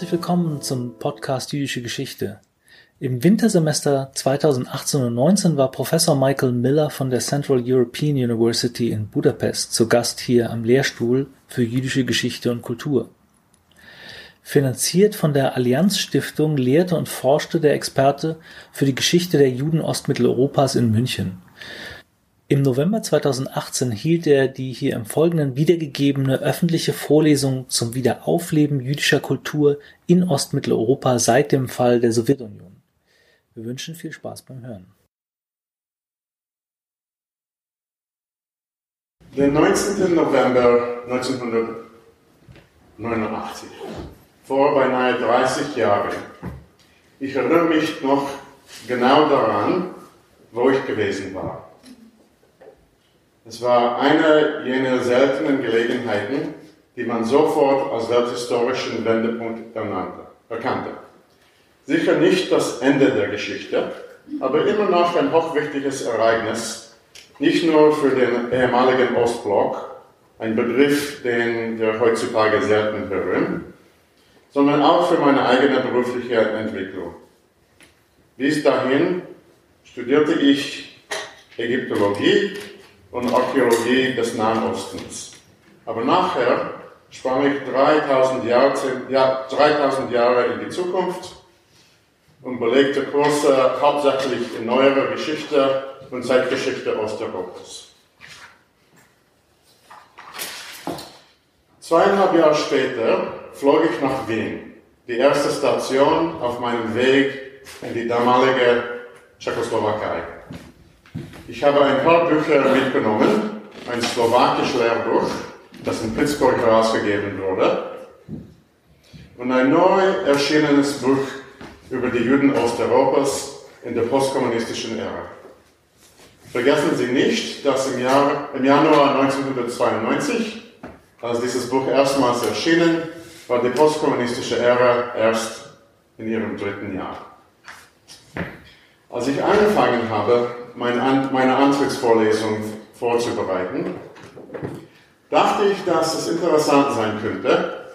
Herzlich willkommen zum Podcast Jüdische Geschichte. Im Wintersemester 2018 und 19 war Professor Michael Miller von der Central European University in Budapest zu Gast hier am Lehrstuhl für jüdische Geschichte und Kultur. Finanziert von der Allianz-Stiftung lehrte und forschte der Experte für die Geschichte der Juden Ostmitteleuropas in München. Im November 2018 hielt er die hier im Folgenden wiedergegebene öffentliche Vorlesung zum Wiederaufleben jüdischer Kultur in Ostmitteleuropa seit dem Fall der Sowjetunion. Wir wünschen viel Spaß beim Hören. Der 19. November 1989 vor beinahe 30 Jahren. Ich erinnere mich noch genau daran, wo ich gewesen war. Es war eine jener seltenen Gelegenheiten, die man sofort als welthistorischen Wendepunkt erkannte. Sicher nicht das Ende der Geschichte, aber immer noch ein hochwichtiges Ereignis, nicht nur für den ehemaligen Ostblock, ein Begriff, den wir heutzutage selten hören, sondern auch für meine eigene berufliche Entwicklung. Bis dahin studierte ich Ägyptologie und Archäologie des Nahen Ostens. Aber nachher sprang ich 3000 Jahre, ja, 3000 Jahre in die Zukunft und belegte Kurse hauptsächlich in neuerer Geschichte und Zeitgeschichte Osteuropas. Zweieinhalb Jahre später flog ich nach Wien, die erste Station auf meinem Weg in die damalige Tschechoslowakei. Ich habe ein paar Bücher mitgenommen, ein slowakisch Lehrbuch, das in Pittsburgh herausgegeben wurde, und ein neu erschienenes Buch über die Juden Osteuropas in der postkommunistischen Ära. Vergessen Sie nicht, dass im, Jahr, im Januar 1992, als dieses Buch erstmals erschienen, war die postkommunistische Ära erst in ihrem dritten Jahr. Als ich angefangen habe, meine Antrittsvorlesung vorzubereiten, dachte ich, dass es interessant sein könnte,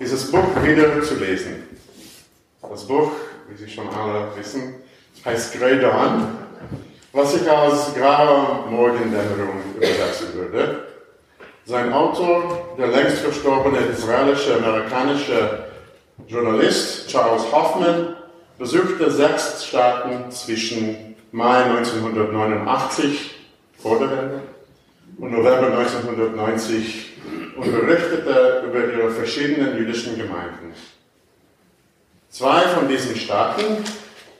dieses Buch wieder zu lesen. Das Buch, wie Sie schon alle wissen, heißt Grey Dawn, was ich als graue Morgendämmerung übersetzen würde. Sein Autor, der längst verstorbene israelische amerikanische Journalist Charles Hoffman, besuchte sechs Staaten zwischen Mai 1989 vor der Wende und November 1990 und berichtete über ihre verschiedenen jüdischen Gemeinden. Zwei von diesen Staaten,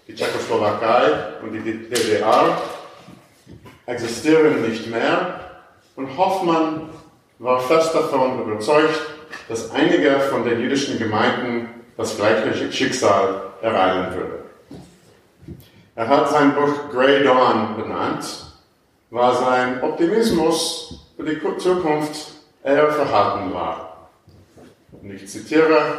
die Tschechoslowakei und die DDR, existieren nicht mehr und Hoffmann war fest davon überzeugt, dass einige von den jüdischen Gemeinden das gleiche Schicksal ereilen würde. Er hat sein Buch Grey Dawn benannt, weil sein Optimismus für die Zukunft eher verhalten war. Und ich zitiere,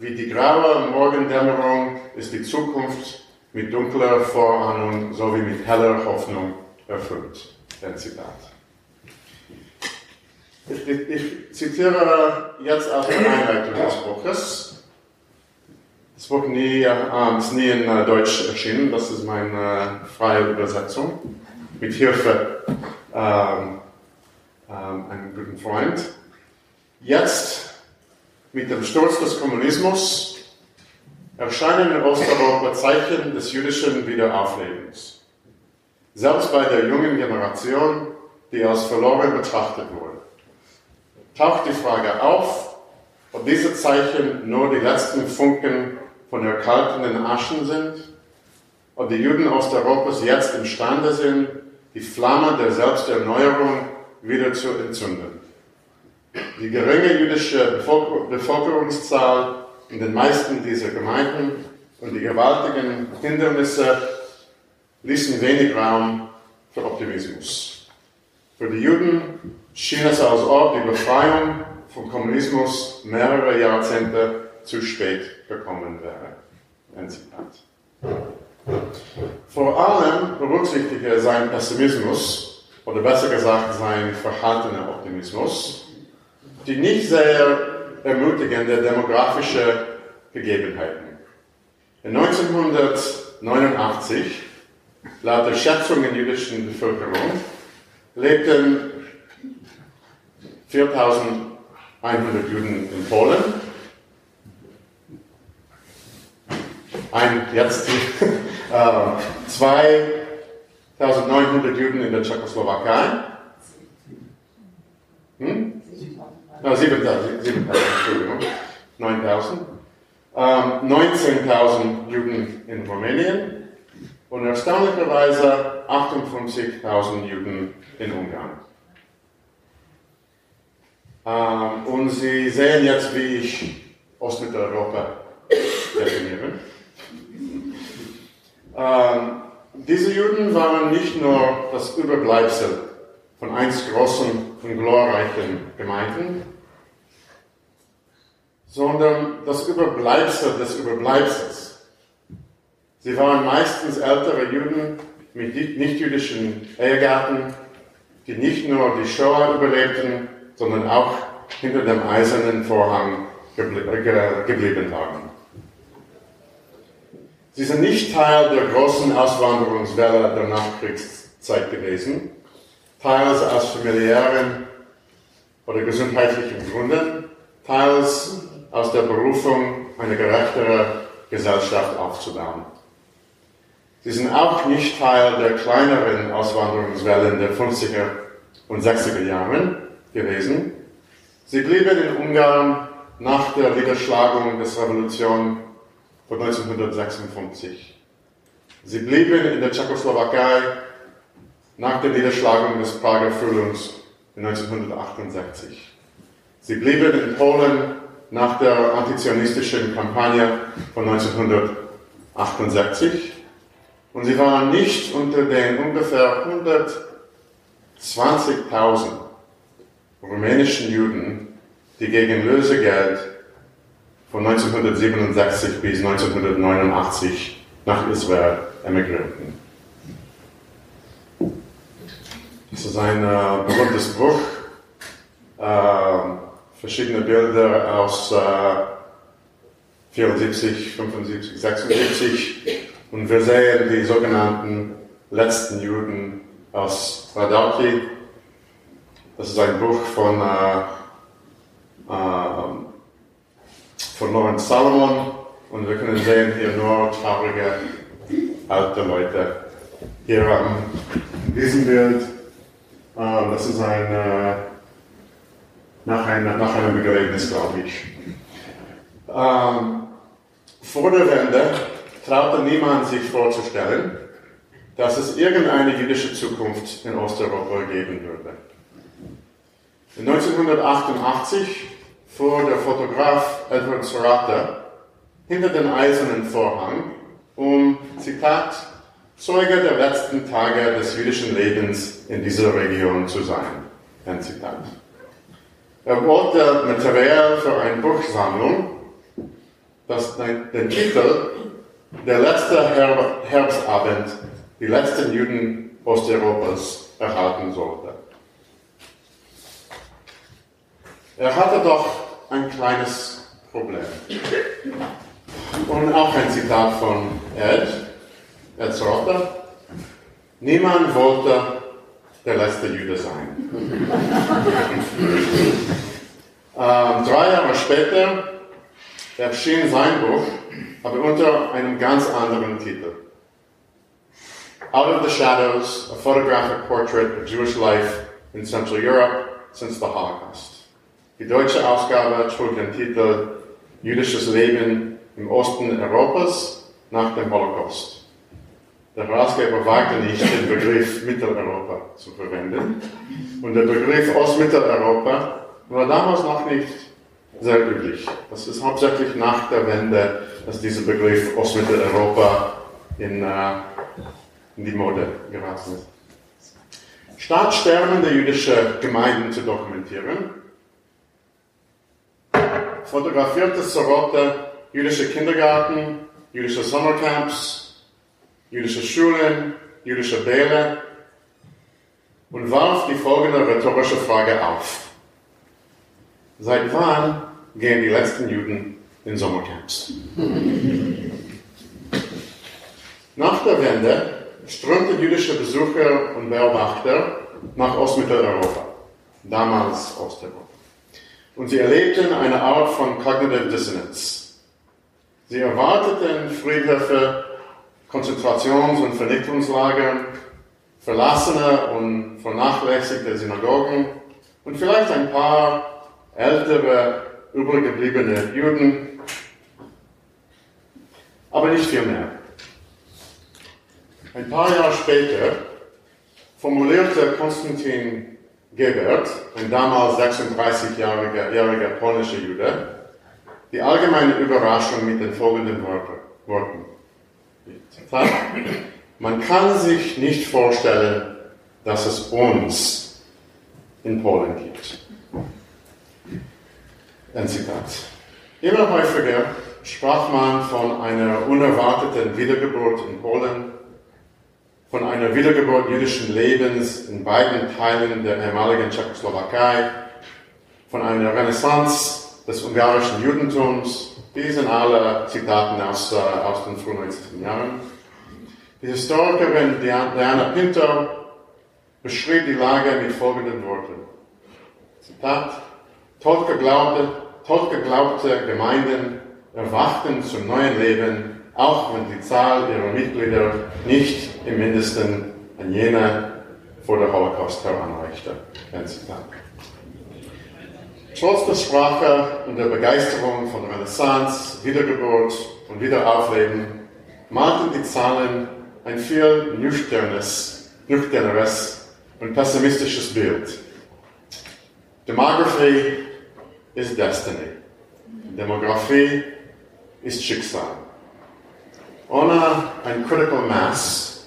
wie die graue Morgendämmerung ist die Zukunft mit dunkler Vorahnung sowie mit heller Hoffnung erfüllt. Ein Zitat. Ich, ich, ich zitiere jetzt aus der Einleitung des Buches. Das Buch nie, äh, ist nie in äh, Deutsch erschienen, das ist meine freie Übersetzung, mit Hilfe ähm, ähm, einem guten Freund. Jetzt, mit dem Sturz des Kommunismus, erscheinen in Osteuropa Zeichen des jüdischen Wiederauflebens. Selbst bei der jungen Generation, die als verloren betrachtet wurde taucht die Frage auf, ob diese Zeichen nur die letzten Funken von erkaltenden Aschen sind, ob die Juden Osteuropas jetzt imstande sind, die Flamme der Selbsterneuerung wieder zu entzünden. Die geringe jüdische Bevölkerungszahl in den meisten dieser Gemeinden und die gewaltigen Hindernisse ließen wenig Raum für Optimismus. Für die Juden schien es, als ob die Befreiung vom Kommunismus mehrere Jahrzehnte zu spät gekommen wäre. Ein Zitat. Vor allem berücksichtige er seinen Pessimismus, oder besser gesagt sein verhaltener Optimismus, die nicht sehr ermutigende demografische Begebenheiten. In 1989, laut der Schätzung der jüdischen Bevölkerung, lebten 4100 Juden in Polen. Ein, jetzt äh, 2900 Juden in der Tschechoslowakei. Hm? No, 7000, 7000, Entschuldigung. 9000. Ähm, 19.000 Juden in Rumänien und erstaunlicherweise 58.000 Juden in Ungarn. Ähm, und Sie sehen jetzt, wie ich Ostmitteleuropa definiere. Ähm, diese Juden waren nicht nur das Überbleibsel von einst großen und glorreichen Gemeinden, sondern das Überbleibsel des Überbleibsels. Sie waren meistens ältere Juden mit nichtjüdischen Ehegatten, die nicht nur die Shoah überlebten, sondern auch hinter dem eisernen Vorhang geblieben waren. Sie sind nicht Teil der großen Auswanderungswelle der Nachkriegszeit gewesen, teils aus familiären oder gesundheitlichen Gründen, teils aus der Berufung, eine gerechtere Gesellschaft aufzubauen. Sie sind auch nicht Teil der kleineren Auswanderungswellen der 50er und 60er Jahre gewesen. Sie blieben in Ungarn nach der Niederschlagung des Revolution von 1956. Sie blieben in der Tschechoslowakei nach der Niederschlagung des Prager Frühlings 1968. Sie blieben in Polen nach der antizionistischen Kampagne von 1968 und sie waren nicht unter den ungefähr 120.000 rumänischen Juden, die gegen Lösegeld von 1967 bis 1989 nach Israel emigrierten. Das ist ein äh, berühmtes Buch, äh, verschiedene Bilder aus äh, 74, 75, 76 und wir sehen die sogenannten letzten Juden aus Radauki. Das ist ein Buch von, äh, äh, von Lawrence Salomon und wir können sehen hier nur traurige alte Leute. Hier ähm, in diesem Bild ähm, das ist ein, äh, nach, einer, nach einem Begräbnis, glaube ich. Ähm, vor der Wende traute niemand sich vorzustellen, dass es irgendeine jüdische Zukunft in Osteuropa geben würde. In 1988 fuhr der Fotograf Edward Sorata hinter den eisernen Vorhang, um, Zitat, Zeuge der letzten Tage des jüdischen Lebens in dieser Region zu sein. Ein Zitat. Er wollte Material für eine Buchsammlung, das den Titel Der letzte Herbstabend, die letzten Juden Osteuropas erhalten sollte. Er hatte doch ein kleines Problem. Und auch ein Zitat von Ed. Als Rotter. Niemand wollte der letzte Jude sein. ähm, drei Jahre später erschien sein Buch, aber unter einem ganz anderen Titel. Out of the Shadows, a photographic portrait of Jewish life in Central Europe since the Holocaust. Die deutsche Ausgabe trug den Titel Jüdisches Leben im Osten Europas nach dem Holocaust. Der Herausgeber wagte nicht, den Begriff Mitteleuropa zu verwenden. Und der Begriff Ostmitteleuropa war damals noch nicht sehr üblich. Das ist hauptsächlich nach der Wende, dass dieser Begriff Ostmitteleuropa in, äh, in die Mode geraten ist. Statt sterbende jüdische Gemeinden zu dokumentieren, fotografierte Sorote jüdische Kindergarten, jüdische Sommercamps, jüdische Schulen, jüdische Bälle und warf die folgende rhetorische Frage auf. Seit wann gehen die letzten Juden in Sommercamps. Nach der Wende strömten jüdische Besucher und Beobachter nach Ostmitteleuropa, damals Osteuropa. Und sie erlebten eine Art von Cognitive Dissonance. Sie erwarteten Friedhöfe, Konzentrations- und Vernichtungslager, verlassene und vernachlässigte Synagogen und vielleicht ein paar ältere, übergebliebene Juden, aber nicht viel mehr. Ein paar Jahre später formulierte Konstantin Gebert, ein damals 36-jähriger polnischer Jude, die allgemeine Überraschung mit den folgenden Worten. Man kann sich nicht vorstellen, dass es uns in Polen gibt. Ein Zitat. Immer häufiger sprach man von einer unerwarteten Wiedergeburt in Polen, von einer Wiedergeburt jüdischen Lebens in beiden Teilen der ehemaligen Tschechoslowakei, von einer Renaissance des ungarischen Judentums. Die sind alle Zitaten aus, äh, aus den frühen 90er Jahren. Die Historikerin Diana Pinto beschrieb die Lage mit folgenden Worten. Zitat, totgeglaubte, totgeglaubte Gemeinden erwachten zum neuen Leben, auch wenn die Zahl ihrer Mitglieder nicht im Mindesten an jene vor der Holocaust heranreichte. Zitat. Trotz der Sprache und der Begeisterung von Renaissance, Wiedergeburt und Wiederaufleben malten die Zahlen ein viel nüchternes, nüchterneres und pessimistisches Bild. Demography ist Destiny. Demografie ist Schicksal. Ohne ein Critical Mass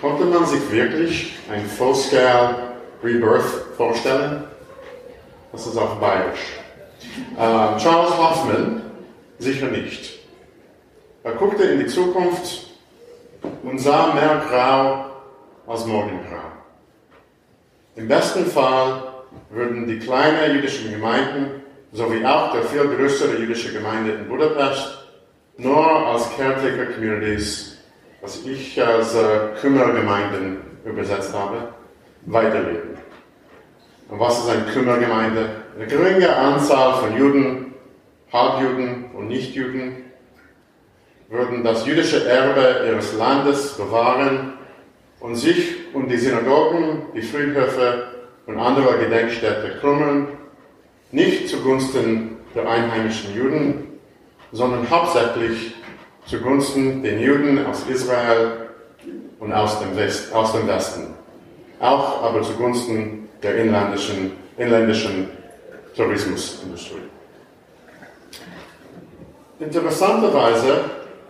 konnte man sich wirklich ein Full-Scale Rebirth vorstellen. Das ist auf Bayerisch. Äh, Charles Hoffman sicher nicht. Er guckte in die Zukunft und sah mehr Grau als Morgengrau. Im besten Fall würden die kleinen jüdischen Gemeinden sowie auch der viel größere jüdische Gemeinde in Budapest nur als Caretaker Communities, was ich als äh, Kümmergemeinden übersetzt habe, weiterleben. Und was ist eine Kümmergemeinde? Eine geringe Anzahl von Juden, Halbjuden und Nichtjuden, würden das jüdische Erbe ihres Landes bewahren und sich um die Synagogen, die Friedhöfe und andere Gedenkstätte kümmern, nicht zugunsten der einheimischen Juden, sondern hauptsächlich zugunsten den Juden aus Israel und aus dem, West, aus dem Westen, auch aber zugunsten der inländischen, inländischen Tourismusindustrie. Interessanterweise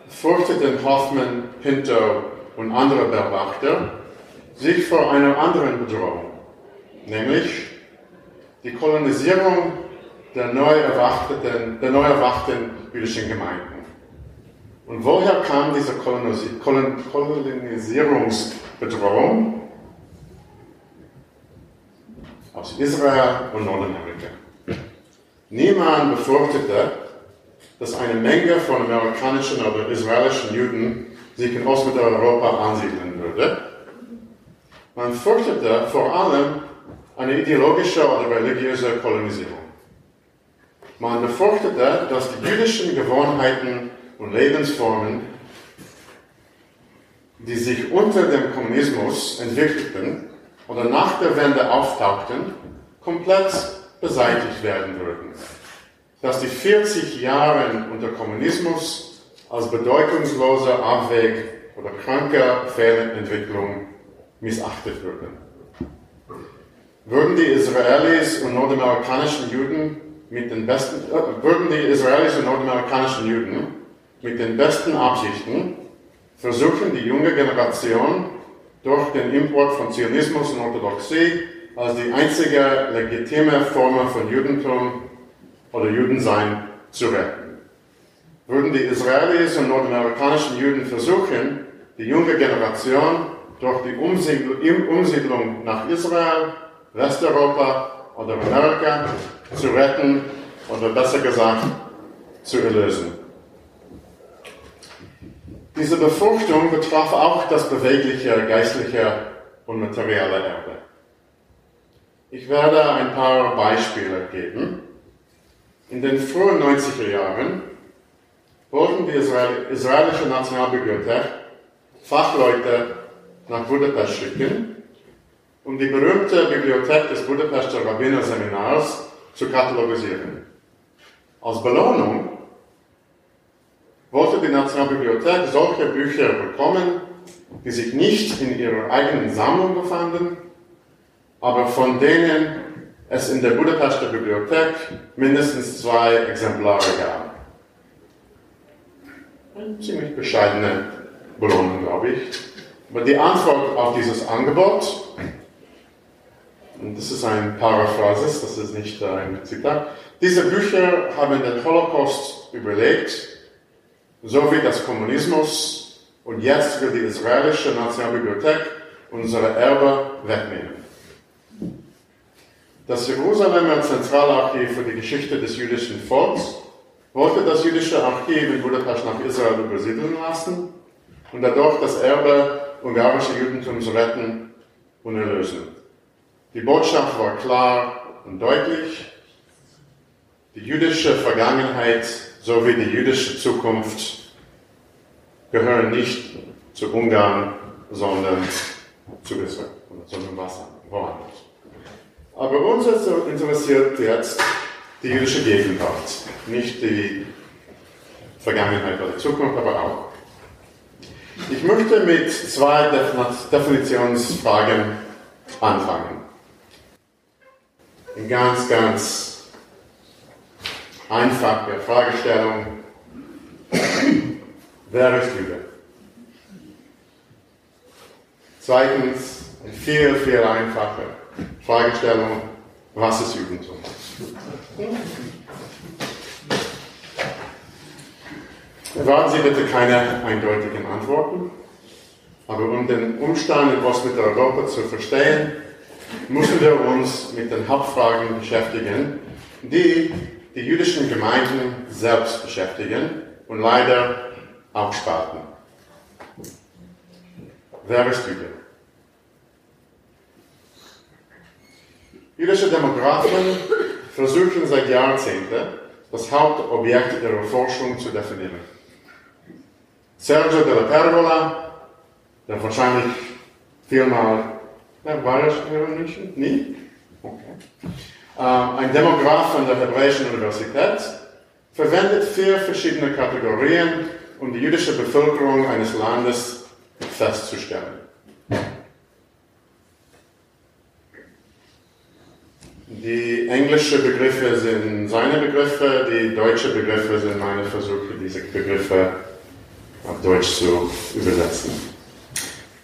fürchteten Hoffmann, Pinto und andere Beobachter sich vor einer anderen Bedrohung, nämlich die Kolonisierung der neu erwachten, der neu erwachten jüdischen Gemeinden. Und woher kam diese Kolonisierungsbedrohung? Aus Israel und Nordamerika. Niemand befürchtete, dass eine Menge von amerikanischen oder israelischen Juden sich in Ostmitteleuropa ansiedeln würde. Man fürchtete vor allem eine ideologische oder religiöse Kolonisierung. Man befürchtete, dass die jüdischen Gewohnheiten und Lebensformen, die sich unter dem Kommunismus entwickelten oder nach der Wende auftauchten, komplett beseitigt werden würden dass die 40 Jahre unter Kommunismus als bedeutungsloser Abweg oder kranker Fehlentwicklung missachtet würden. Würden die Israelis und nordamerikanischen Juden mit den besten, äh, würden die Israelis und nordamerikanischen Juden mit den besten Absichten versuchen, die junge Generation durch den Import von Zionismus und Orthodoxie als die einzige legitime Form von Judentum oder Judensein zu retten. Würden die Israelis und nordamerikanischen Juden versuchen, die junge Generation durch die Umsiedlung nach Israel, Westeuropa oder Amerika zu retten oder besser gesagt zu erlösen. Diese Befruchtung betraf auch das bewegliche, geistliche und materielle Erbe. Ich werde ein paar Beispiele geben. In den frühen 90er Jahren wollten die israelische Nationalbibliothek Fachleute nach Budapest schicken, um die berühmte Bibliothek des Budapester Rabbinerseminars zu katalogisieren. Als Belohnung wollte die Nationalbibliothek solche Bücher bekommen, die sich nicht in ihrer eigenen Sammlung befanden, aber von denen es in der Budapester Bibliothek mindestens zwei Exemplare gab. Eine ziemlich bescheidene Belohnung, glaube ich. Aber die Antwort auf dieses Angebot, und das ist ein Paraphrasis, das ist nicht ein Zitat, diese Bücher haben den Holocaust überlegt, so wie das Kommunismus, und jetzt will die israelische Nationalbibliothek unsere Erbe wegnehmen. Das Jerusalemer Zentralarchiv für die Geschichte des jüdischen Volks wollte das jüdische Archiv in Budapest nach Israel übersiedeln lassen und dadurch das Erbe ungarische Judentums retten und erlösen. Die Botschaft war klar und deutlich. Die jüdische Vergangenheit sowie die jüdische Zukunft gehören nicht zu Ungarn, sondern zu Israel, sondern was woanders. Aber uns interessiert jetzt die jüdische Gegenwart, nicht die Vergangenheit oder Zukunft, aber auch. Ich möchte mit zwei Definitionsfragen anfangen. Eine ganz, ganz einfache Fragestellung. Wer ist Jude? Zweitens, eine viel, viel einfache Fragestellung, was ist Judentum? Erwarten Sie bitte keine eindeutigen Antworten, aber um den Umstand in Ostmitteleuropa zu verstehen, müssen wir uns mit den Hauptfragen beschäftigen, die die jüdischen Gemeinden selbst beschäftigen und leider auch spalten. Wer ist Jude? Jüdische Demografen versuchen seit Jahrzehnten, das Hauptobjekt ihrer Forschung zu definieren. Sergio de la Pergola, der wahrscheinlich viermal, ja, war er hier in München? Nie? Ähm, ein Demograf von der Hebräischen Universität, verwendet vier verschiedene Kategorien, um die jüdische Bevölkerung eines Landes festzustellen. Die englischen Begriffe sind seine Begriffe, die deutschen Begriffe sind meine Versuche, diese Begriffe auf Deutsch zu übersetzen.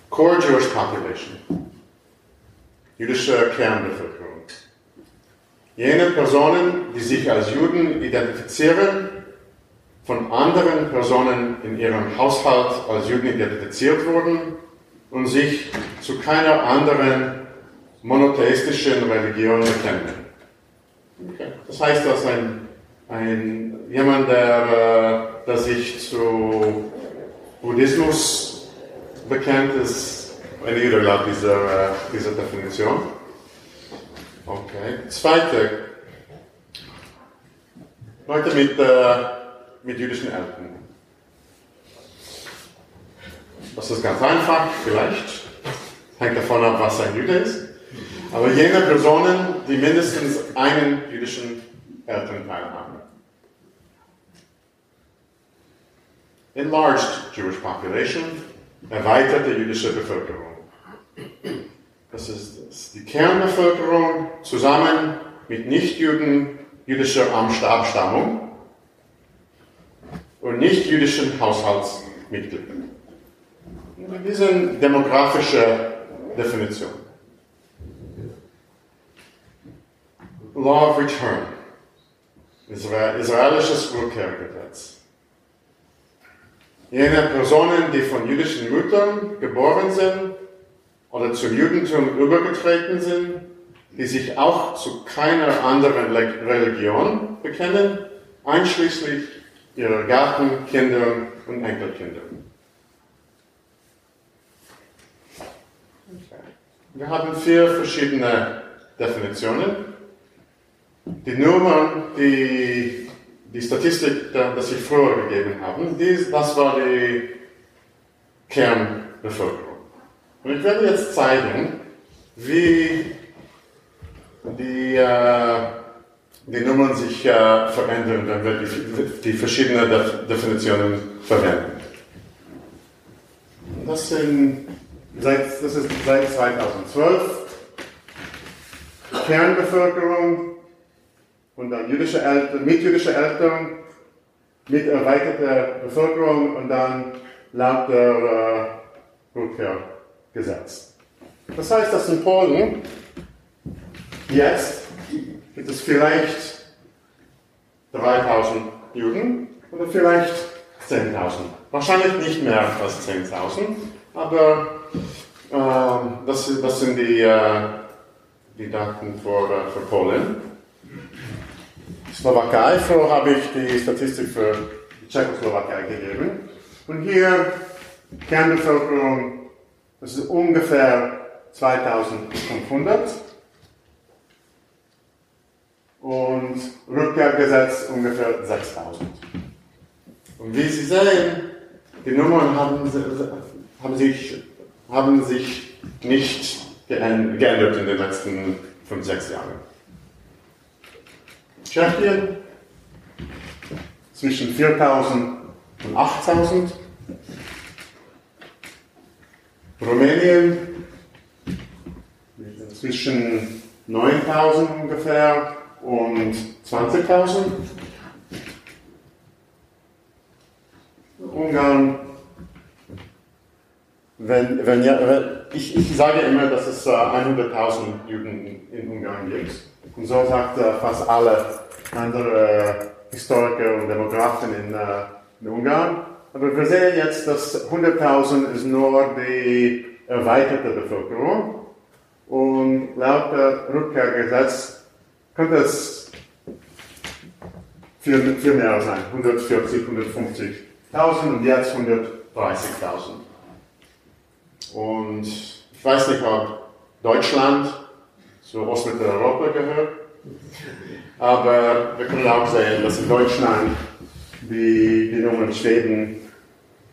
Core Jewish Population. Jüdische Kernbevölkerung. Jene Personen, die sich als Juden identifizieren, von anderen Personen in ihrem Haushalt als Juden identifiziert wurden und sich zu keiner anderen monotheistischen Religion bekennen. Okay. Das heißt, dass ein, ein jemand, der, der sich zu Buddhismus bekennt, ist ein Jude laut dieser, dieser Definition. Okay. Zweite, Leute mit, äh, mit jüdischen Eltern. Das ist ganz einfach, vielleicht. Hängt davon ab, was ein Jude ist. Aber jene Personen, die mindestens einen jüdischen Elternteil haben. Enlarged Jewish Population, erweiterte jüdische Bevölkerung. Das ist, die Kernbevölkerung zusammen mit Nichtjuden jüdischer Abstammung und nicht-jüdischen Haushaltsmitgliedern. Eine demografische Definition. Law of Return, israelisches Rückkehrgesetz. Jene Personen, die von jüdischen Müttern geboren sind oder zum Judentum übergetreten sind, die sich auch zu keiner anderen Religion bekennen, einschließlich ihrer Gartenkindern und Enkelkindern. Wir haben vier verschiedene Definitionen. Die Nummern, die die Statistik, das ich früher gegeben habe, das war die Kernbevölkerung. Und ich werde jetzt zeigen, wie die, äh, die Nummern sich äh, verändern, wenn wir die, die verschiedenen Definitionen verwenden. Das, sind, seit, das ist seit 2012 Kernbevölkerung und dann jüdische Eltern, mit jüdischer Eltern, mit erweiterter Bevölkerung und dann laut der äh, Rückkehrgesetz. Das heißt, dass in Polen jetzt gibt es vielleicht 3000 Juden oder vielleicht 10.000. Wahrscheinlich nicht mehr als 10.000, aber äh, das, das, sind die, äh, die Daten für, äh, für Polen. Slowakei, so habe ich die Statistik für die Tschechoslowakei gegeben. Und hier Kernbevölkerung, das ist ungefähr 2500 und Rückkehrgesetz ungefähr 6000. Und wie Sie sehen, die Nummern haben, haben, sich, haben sich nicht geändert in den letzten 5, 6 Jahren. Tschechien zwischen 4000 und 8000. Rumänien zwischen 9000 ungefähr und 20.000. Ungarn, wenn, wenn ja, ich, ich sage immer, dass es 100.000 äh, Juden in Ungarn gibt. Und so sagt äh, fast alle andere Historiker und Demografen in, äh, in Ungarn. Aber wir sehen jetzt, dass 100.000 ist nur die erweiterte Bevölkerung. Und laut der Rückkehrgesetz könnte es viel, viel mehr sein, 140, 150.000 und jetzt 130.000. Und ich weiß nicht, ob Deutschland zu Ostmitteleuropa gehört, aber wir können auch sehen, dass in Deutschland die, die Nummern schweben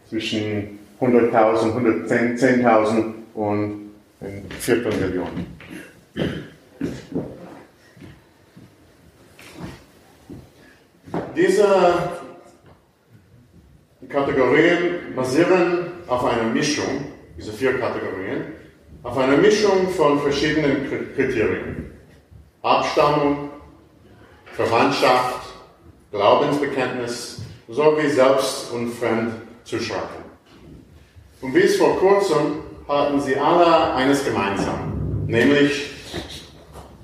zwischen 100.000, 110.000 und ein Viertelmillion. Diese Kategorien basieren auf einer Mischung, diese vier Kategorien, auf einer Mischung von verschiedenen Kriterien. Abstammung, Verwandtschaft, Glaubensbekenntnis sowie Selbst- und Fremdzuschreibung. Und bis vor kurzem hatten sie alle eines gemeinsam, nämlich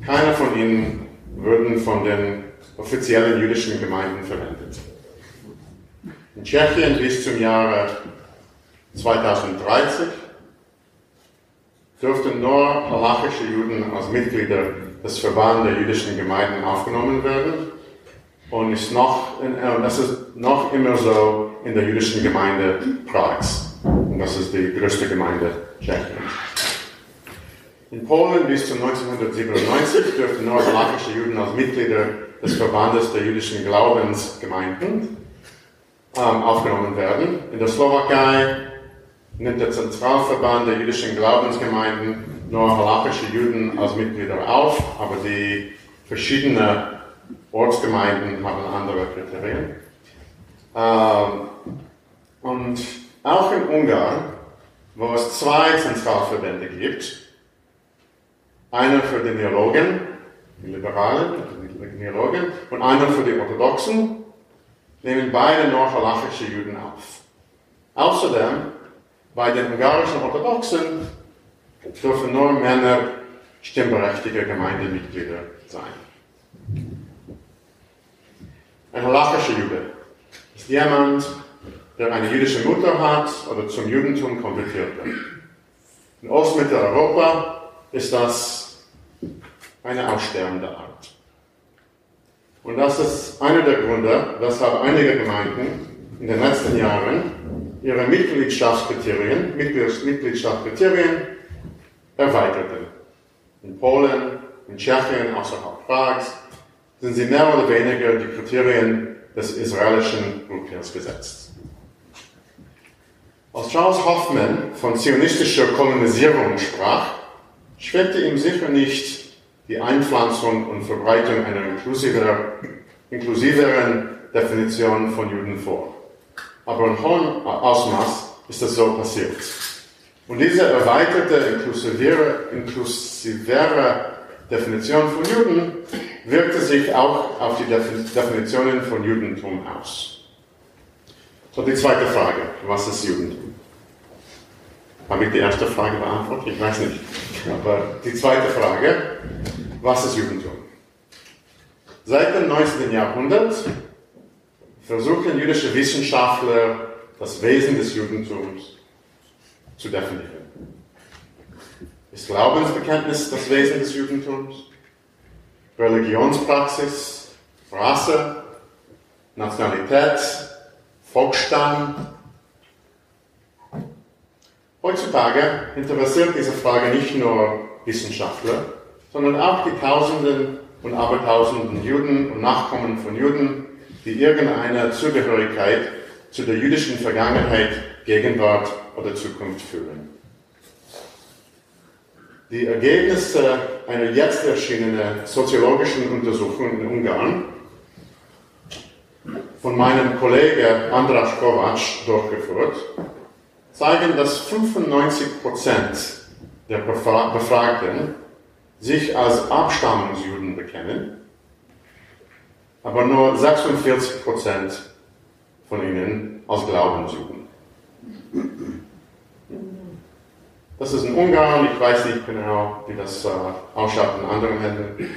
keiner von ihnen würden von den offiziellen jüdischen Gemeinden verwendet. In Tschechien bis zum Jahre 2030 dürften nur halachische Juden als Mitglieder des Verbands der jüdischen Gemeinden aufgenommen werden. Und ist äh, das ist noch immer so in der jüdischen Gemeinde Prags. Und das ist die größte Gemeinde Tschechiens. In Polen bis zu 1997 dürften nur halachische Juden als Mitglieder des Verbandes der jüdischen Glaubensgemeinden ähm, aufgenommen werden. In der Slowakei nimmt der Zentralverband der jüdischen Glaubensgemeinden nur halachische Juden als Mitglieder auf, aber die verschiedenen Ortsgemeinden haben andere Kriterien. Ähm, und auch in Ungarn, wo es zwei Zentralverbände gibt, einer für die Neologen, die Liberalen, die Neologen, und einer für die Orthodoxen, nehmen beide nur halachische Juden auf. Außerdem bei den ungarischen Orthodoxen dürfen nur Männer stimmberechtigte Gemeindemitglieder sein. Ein halachischer Jude ist jemand, der eine jüdische Mutter hat oder zum Judentum konvertiert wird. In Ostmitteleuropa ist das eine aussterbende Art. Und das ist einer der Gründe, weshalb einige Gemeinden in den letzten Jahren ihre Mitgliedschaftskriterien, Mitgliedschaftskriterien erweiterten. In Polen, in Tschechien, außerhalb Prags, sind sie mehr oder weniger die Kriterien des israelischen Rückkehrs gesetzt. Als Charles Hoffman von zionistischer Kolonisierung sprach, schwebte ihm sicher nicht die Einpflanzung und Verbreitung einer inklusiver, inklusiveren Definition von Juden vor. Aber in hohem Ausmaß ist das so passiert. Und diese erweiterte, inklusivere, inklusivere Definition von Juden wirkte sich auch auf die Definitionen von Judentum aus. So, die zweite Frage, was ist Judentum? Habe ich die erste Frage beantwortet? Ich weiß nicht. Aber die zweite Frage, was ist Judentum? Seit dem 19. Jahrhundert versuchen jüdische Wissenschaftler, das Wesen des Judentums zu definieren. Ist Glaubensbekenntnis das Wesen des Judentums? Religionspraxis, Rasse, Nationalität, Volksstamm? Heutzutage interessiert diese Frage nicht nur Wissenschaftler, sondern auch die Tausenden und Abertausenden Juden und Nachkommen von Juden, die irgendeine Zugehörigkeit zu der jüdischen Vergangenheit, Gegenwart oder Zukunft fühlen. Die Ergebnisse einer jetzt erschienenen soziologischen Untersuchung in Ungarn von meinem Kollegen Andras Kovac durchgeführt, zeigen, dass 95% der Befragten sich als Abstammungsjuden bekennen, aber nur 46% von ihnen als Glaubensjuden. Das ist in Ungarn, ich weiß nicht genau, wie das äh, ausschaut in anderen Ländern.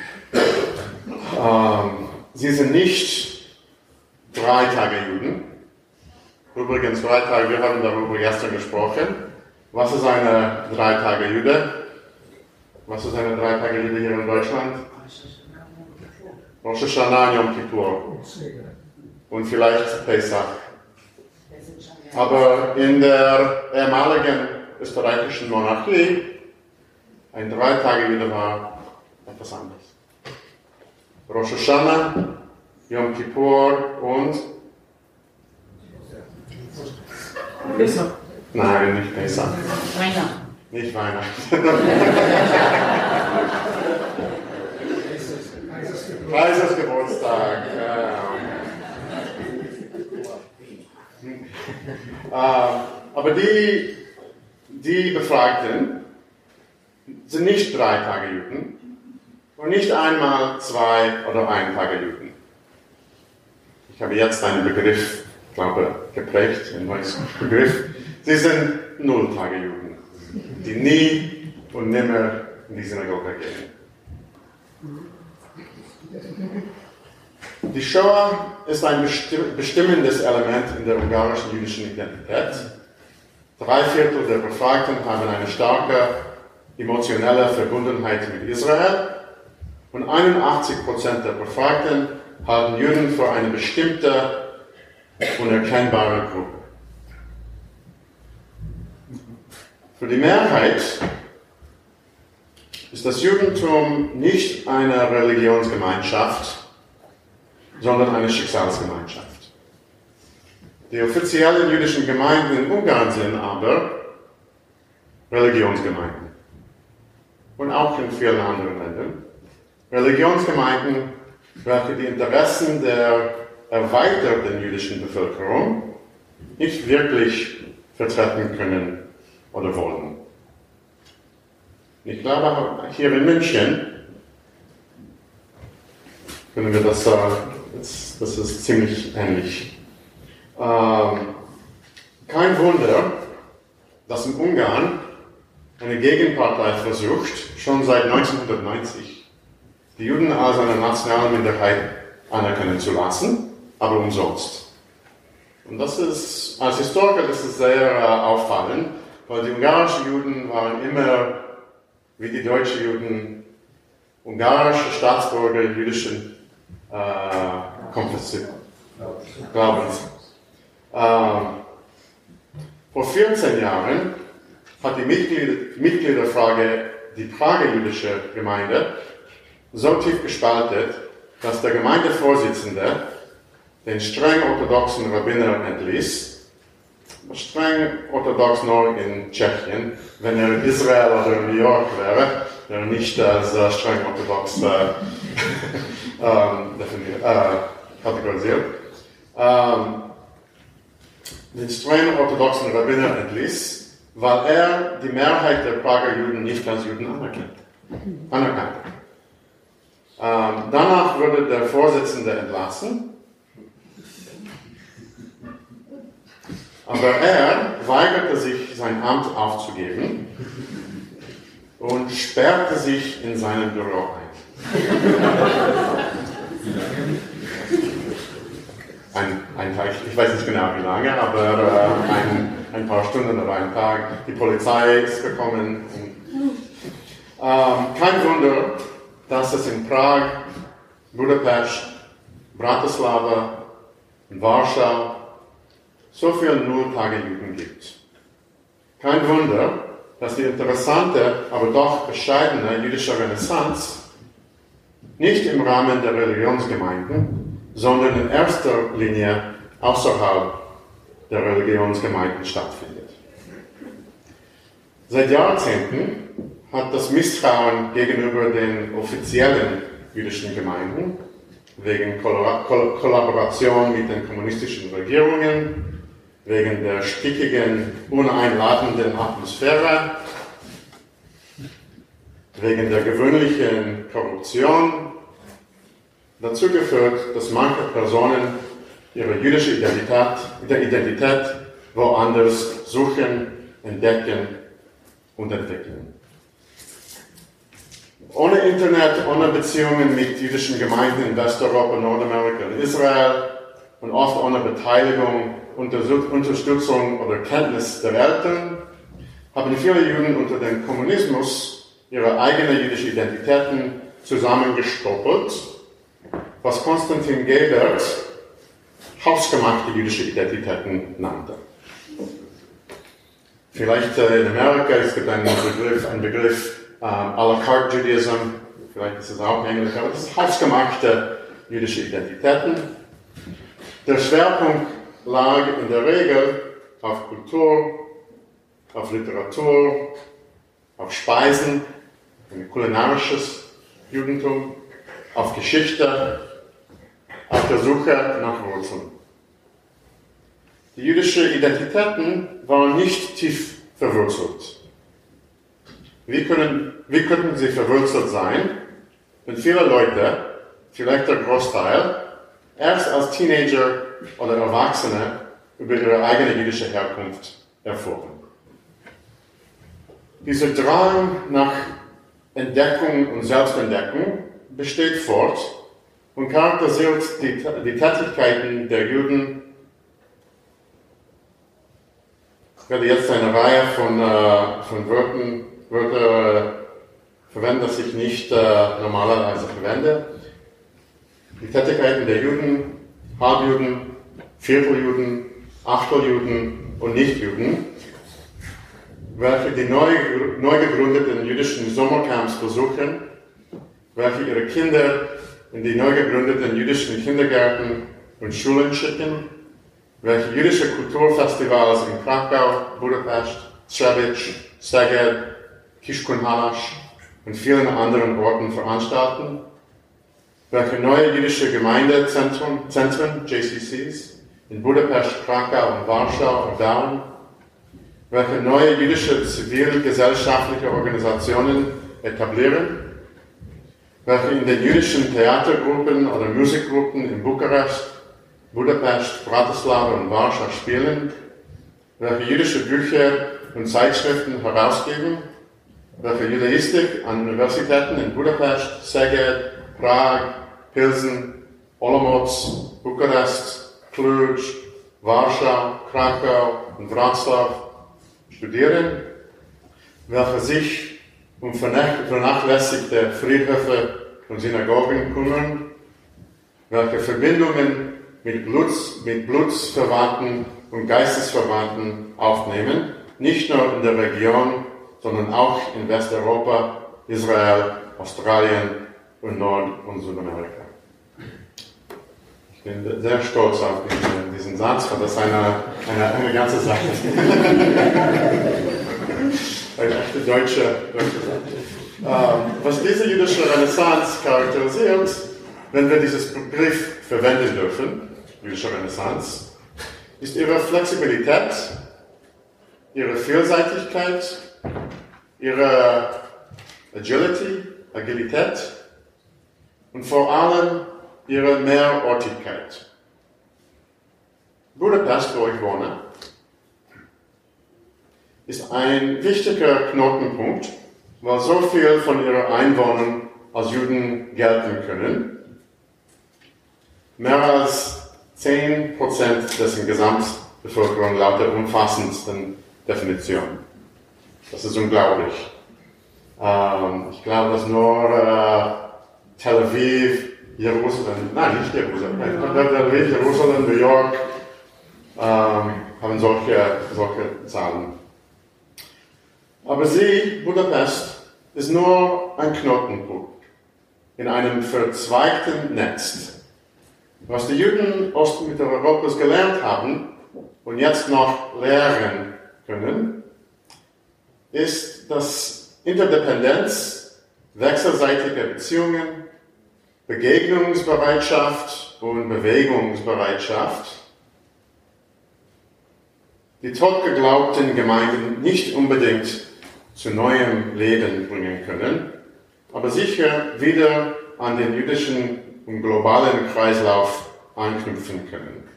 Ähm, sie sind nicht drei Tage Juden. Übrigens, drei Tage, wir haben darüber gestern gesprochen. Was ist eine drei Tage Jude? Was ist eine drei Tage Jude hier in Deutschland? Rosh Hashanah, Yom Kippur. Und vielleicht Pesach. Aber in der ehemaligen österreichischen Monarchie ein drei Tage wieder war etwas anderes. Rosh Hashanah, Yom Kippur und Pesach? Nein, nicht Pesach. Weihnachten. Nicht Weihnachten. Kaisers Geburtstag. Ja. aber die die Befragten sind nicht drei Tage Juden und nicht einmal zwei oder ein Tage Juden. Ich habe jetzt einen Begriff, glaube geprägt, einen neuen Begriff. Sie sind null Tage Juden, die nie und nimmer in die Synagoge gehen. Die Shoah ist ein bestimmendes Element in der ungarischen jüdischen Identität Drei Viertel der Befragten haben eine starke emotionelle Verbundenheit mit Israel und 81 Prozent der Befragten halten Juden für eine bestimmte, unerkennbare Gruppe. Für die Mehrheit ist das Judentum nicht eine Religionsgemeinschaft, sondern eine Schicksalsgemeinschaft. Die offiziellen jüdischen Gemeinden in Ungarn sind aber Religionsgemeinden. Und auch in vielen anderen Ländern. Religionsgemeinden, welche die Interessen der erweiterten jüdischen Bevölkerung nicht wirklich vertreten können oder wollen. Ich glaube, hier in München können wir das sagen, das ist ziemlich ähnlich. Ähm, kein Wunder, dass in Ungarn eine Gegenpartei versucht, schon seit 1990 die Juden als eine nationale Minderheit anerkennen zu lassen, aber umsonst. Und das ist, als Historiker, das ist sehr äh, auffallend, weil die ungarischen Juden waren immer, wie die deutschen Juden, ungarische Staatsbürger jüdischen äh, Glaubens. Ähm, vor 14 Jahren hat die Mitglied, Mitgliederfrage die Prager jüdische Gemeinde so tief gespaltet, dass der Gemeindevorsitzende den streng orthodoxen Rabbiner entließ, streng orthodox nur in Tschechien, wenn er in Israel oder in New York wäre, wäre nicht als äh, streng orthodox äh, ähm, äh, kategorisiert. Ähm, den streng orthodoxen Rabbiner entließ, weil er die Mehrheit der Prager Juden nicht als Juden anerkannte. Ähm, danach wurde der Vorsitzende entlassen. Aber er weigerte sich, sein Amt aufzugeben und sperrte sich in seinem Büro ein. Ein, ein Tag, ich weiß nicht genau wie lange, aber äh, ein, ein, paar Stunden oder ein Tag. Die Polizei ist gekommen. Und, ähm, kein Wunder, dass es in Prag, Budapest, Bratislava und Warschau so viele Nulltage-Juden gibt. Kein Wunder, dass die interessante, aber doch bescheidene jüdische Renaissance nicht im Rahmen der Religionsgemeinden, sondern in erster Linie außerhalb der Religionsgemeinden stattfindet. Seit Jahrzehnten hat das Misstrauen gegenüber den offiziellen jüdischen Gemeinden wegen Kollaboration mit den kommunistischen Regierungen, wegen der stickigen, uneinladenden Atmosphäre, wegen der gewöhnlichen Korruption dazu geführt, dass manche Personen ihre jüdische Identität, Identität woanders suchen, entdecken und entwickeln. Ohne Internet, ohne Beziehungen mit jüdischen Gemeinden in Westeuropa, Nordamerika und Israel und oft ohne Beteiligung, Unterstützung oder Kenntnis der Eltern, haben viele Juden unter dem Kommunismus ihre eigenen jüdischen Identitäten zusammengestoppelt, was Konstantin Gebert hausgemachte jüdische Identitäten nannte. Vielleicht äh, in Amerika es gibt einen Begriff, einen Begriff ähm, à la carte Judaism, vielleicht ist es auch Englisch, aber das ist hausgemachte jüdische Identitäten. Der Schwerpunkt lag in der Regel auf Kultur, auf Literatur, auf Speisen, ein kulinarisches Judentum, auf Geschichte, auf der Suche nach Wurzeln. Die jüdischen Identitäten waren nicht tief verwurzelt. Wie, können, wie könnten sie verwurzelt sein, wenn viele Leute, vielleicht der Großteil, erst als Teenager oder Erwachsene über ihre eigene jüdische Herkunft erfuhren? Dieser Drang nach Entdeckung und Selbstentdeckung besteht fort und charakterisiert die, die Tätigkeiten der Juden. Ich werde jetzt eine Reihe von, äh, von Wörtern Wörter äh, verwenden, das ich nicht äh, normalerweise verwende. Die Tätigkeiten der Juden, Halbjuden, Vierteljuden, Achteljuden und Nichtjuden, welche die neu, neu gegründeten jüdischen Sommercamps besuchen, welche ihre Kinder in die neu gegründeten jüdischen Kindergärten und Schulen schicken, welche jüdische Kulturfestivals in Krakau, Budapest, Trzebitz, Szeged, Kishkun Halash und vielen anderen Orten veranstalten, welche neue jüdische Gemeindezentren, Zentren, JCCs, in Budapest, Krakau und Warschau erbauen, welche neue jüdische zivilgesellschaftliche Organisationen etablieren, welche in den jüdischen Theatergruppen oder Musikgruppen in Bukarest, Budapest, Bratislava und Warschau spielen, welche jüdische Bücher und Zeitschriften herausgeben, welche Judaistik an Universitäten in Budapest, Szeged, Prag, Pilsen, Olomouc, Bukarest, Cluj, Warschau, Krakau und Wroclaw studieren, welche sich um vernachlässigte Friedhöfe und Synagogen kümmern, welche Verbindungen mit, Bluts, mit Blutsverwandten und Geistesverwandten aufnehmen, nicht nur in der Region, sondern auch in Westeuropa, Israel, Australien und Nord- und Südamerika. Ich bin sehr stolz auf diesen, diesen Satz, weil das eine, eine, eine ganze Sache ist. eine echte deutsche, deutsche Sache. Ähm, was diese jüdische Renaissance charakterisiert, wenn wir dieses Begriff verwenden dürfen, jüdische Renaissance, ist ihre Flexibilität, ihre Vielseitigkeit, ihre Agility, Agilität und vor allem ihre Mehrortigkeit. Budapest, wo ich wohne, ist ein wichtiger Knotenpunkt, weil so viel von ihren Einwohnern als Juden gelten können. Mehr als 10% dessen Gesamtbevölkerung laut der umfassendsten Definition. Das ist unglaublich. Ähm, ich glaube, dass nur äh, Tel Aviv, Jerusalem, nein, nicht Jerusalem, nein, Tel Aviv, Jerusalem, New York ähm, haben solche, solche Zahlen. Aber sie, Budapest, ist nur ein Knotenpunkt in einem verzweigten Netz. Was die Juden Ostmitteleuropas gelernt haben und jetzt noch lehren können, ist, dass Interdependenz, wechselseitige Beziehungen, Begegnungsbereitschaft und Bewegungsbereitschaft die totgeglaubten Gemeinden nicht unbedingt zu neuem Leben bringen können, aber sicher wieder an den jüdischen und globalen Kreislauf anknüpfen können.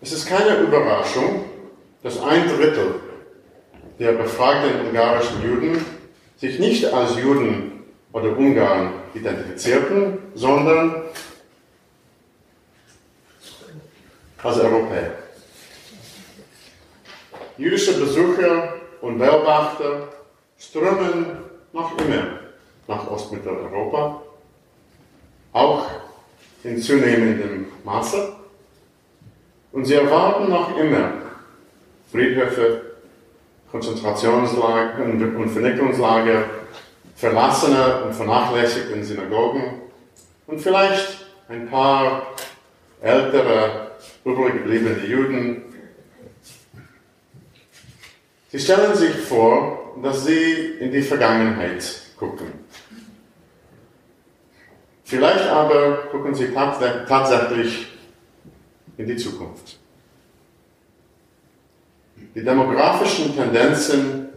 Es ist keine Überraschung, dass ein Drittel der befragten ungarischen Juden sich nicht als Juden oder Ungarn identifizierten, sondern als Europäer. Jüdische Besucher und Beobachter strömen noch immer nach Ostmitteleuropa, auch in zunehmendem Maße. Und sie erwarten noch immer Friedhöfe, Konzentrationslager und Vernichtungslager, verlassene und vernachlässigte Synagogen und vielleicht ein paar ältere, übrig gebliebene Juden. Sie stellen sich vor, dass sie in die Vergangenheit gucken. Vielleicht aber gucken sie tatsächlich in die Zukunft. Die demografischen Tendenzen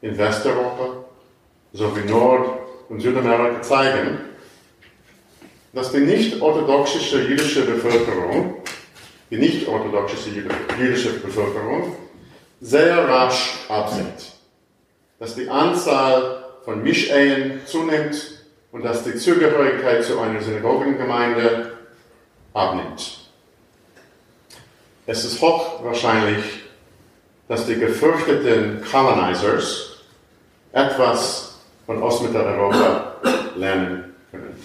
in Westeuropa sowie Nord- und Südamerika zeigen, dass die nicht-orthodoxische jüdische Bevölkerung, die nicht-orthodoxische jüdische Bevölkerung sehr rasch absinkt. Dass die Anzahl von Mischehen zunimmt und dass die Zugehörigkeit zu einer Synagogengemeinde abnimmt. Es ist hochwahrscheinlich, dass die gefürchteten Colonizers etwas von Ostmitteleuropa lernen können.